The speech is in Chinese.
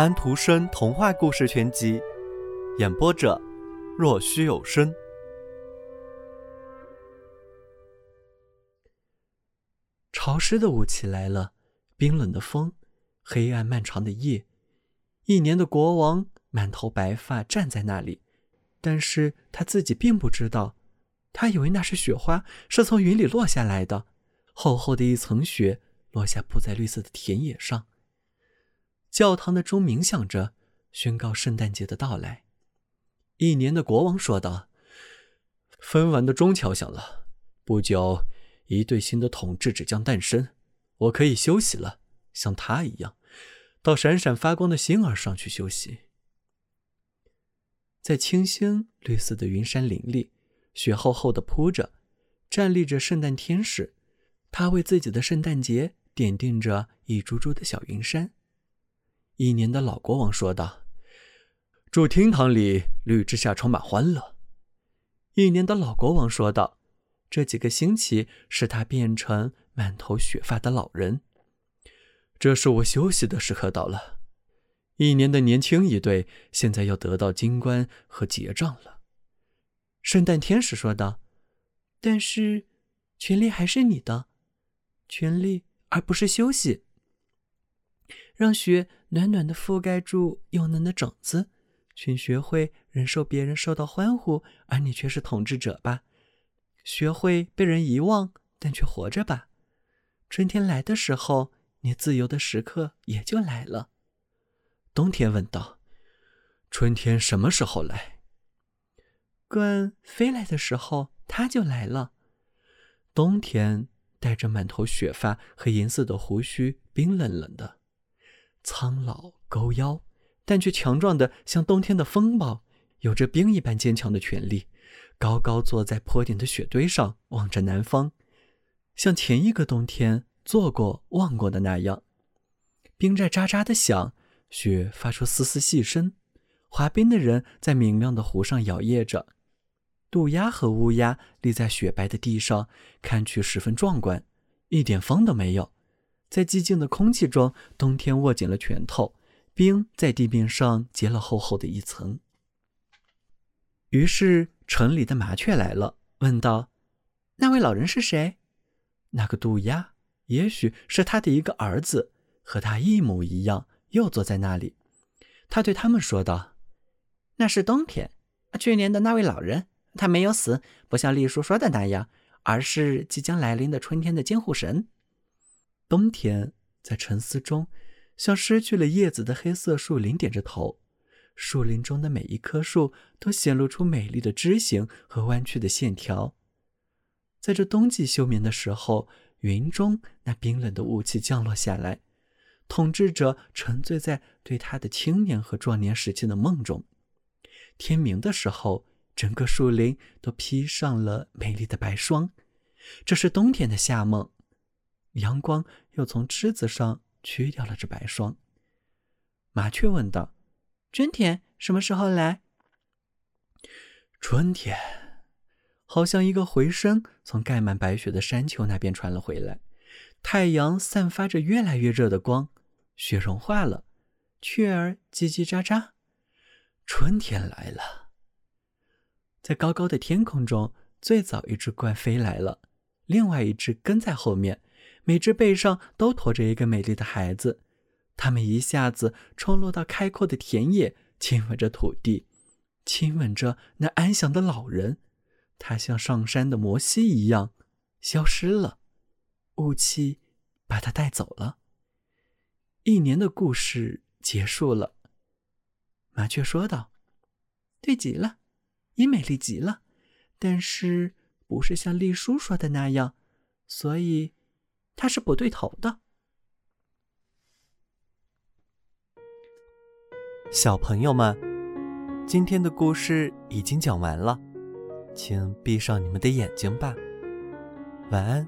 安徒生童话故事全集，演播者：若虚有声。潮湿的雾气来了，冰冷的风，黑暗漫长的夜。一年的国王满头白发站在那里，但是他自己并不知道，他以为那是雪花，是从云里落下来的，厚厚的一层雪落下铺在绿色的田野上。教堂的钟鸣响着，宣告圣诞节的到来。一年的国王说道：“分完的钟敲响了，不久，一对新的统治者将诞生。我可以休息了，像他一样，到闪闪发光的星儿上去休息。”在清新绿色的云山林里，雪厚厚的铺着，站立着圣诞天使，他为自己的圣诞节点定着一株株的小云山。一年的老国王说道：“祝厅堂里绿之下充满欢乐。”一年的老国王说道：“这几个星期使他变成满头雪发的老人。”这是我休息的时刻到了。一年的年轻一对现在要得到金冠和结账了。圣诞天使说道：“但是，权力还是你的，权力而不是休息。”让雪暖暖的覆盖住幼嫩的种子，请学会忍受别人受到欢呼，而你却是统治者吧。学会被人遗忘，但却活着吧。春天来的时候，你自由的时刻也就来了。冬天问道：“春天什么时候来？”鹳飞来的时候，它就来了。冬天带着满头雪发和银色的胡须，冰冷冷的。苍老勾腰，但却强壮的像冬天的风暴，有着冰一般坚强的权力，高高坐在坡顶的雪堆上，望着南方，像前一个冬天坐过望过的那样。冰在喳喳的响，雪发出丝丝细声。滑冰的人在明亮的湖上摇曳着，渡鸦和乌鸦立在雪白的地上，看去十分壮观，一点风都没有。在寂静的空气中，冬天握紧了拳头，冰在地面上结了厚厚的一层。于是，城里的麻雀来了，问道：“那位老人是谁？”那个渡鸦，也许是他的一个儿子，和他一模一样，又坐在那里。他对他们说道：“那是冬天，去年的那位老人，他没有死，不像丽叔说的那样，而是即将来临的春天的监护神。”冬天在沉思中，像失去了叶子的黑色树林点着头。树林中的每一棵树都显露出美丽的枝形和弯曲的线条。在这冬季休眠的时候，云中那冰冷的雾气降落下来，统治者沉醉在对他的青年和壮年时期的梦中。天明的时候，整个树林都披上了美丽的白霜。这是冬天的夏梦。阳光又从枝子上驱掉了这白霜。麻雀问道：“春天什么时候来？”春天，好像一个回声从盖满白雪的山丘那边传了回来。太阳散发着越来越热的光，雪融化了，雀儿叽叽喳喳。春天来了。在高高的天空中，最早一只鹳飞来了，另外一只跟在后面。每只背上都驮着一个美丽的孩子，他们一下子冲落到开阔的田野，亲吻着土地，亲吻着那安详的老人。他像上山的摩西一样消失了，雾气把他带走了。一年的故事结束了。麻雀说道：“对极了，也美丽极了，但是不是像丽叔说的那样，所以。”他是不对头的。小朋友们，今天的故事已经讲完了，请闭上你们的眼睛吧，晚安。